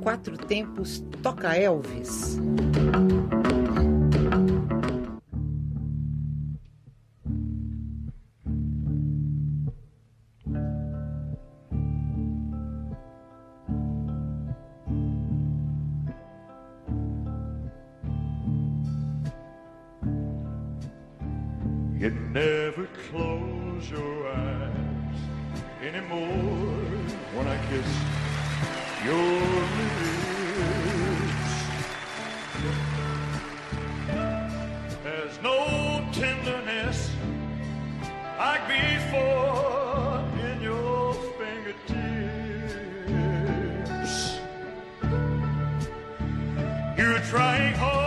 Quatro Tempos toca Elvis. You never close your eyes anymore when I kiss your lips. There's no tenderness like before in your fingertips. You're trying hard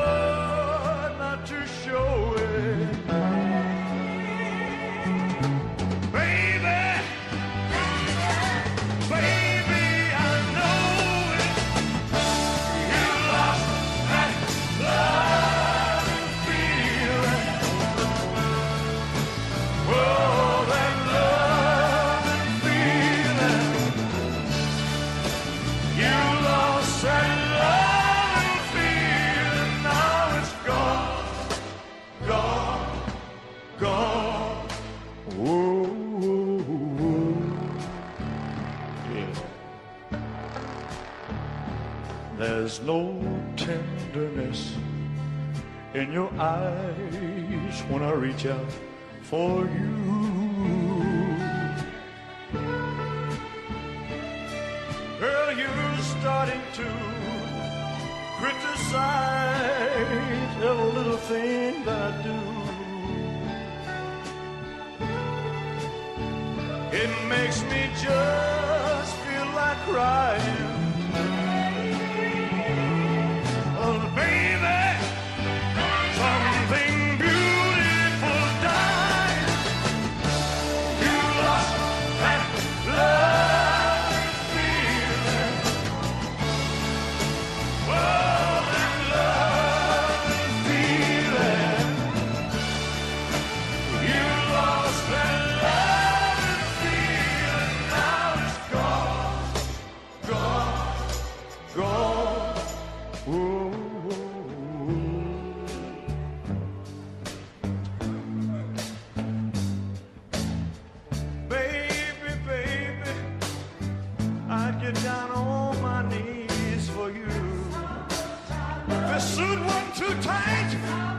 There's no tenderness in your eyes when I reach out for you. Girl, you're starting to criticize every little thing that I do. It makes me just feel like crying. Get down on my knees for you. The suit wasn't too tight.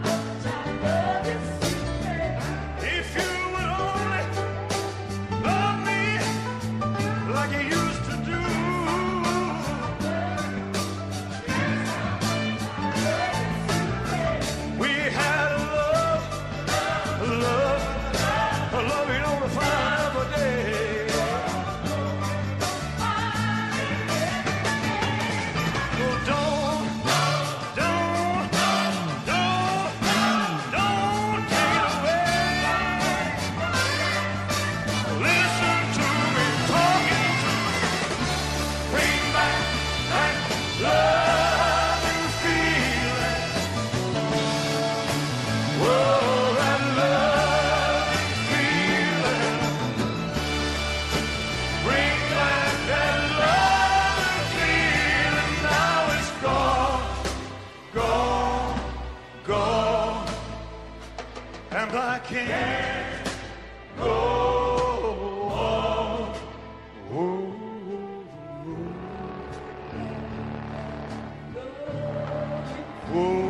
Oh.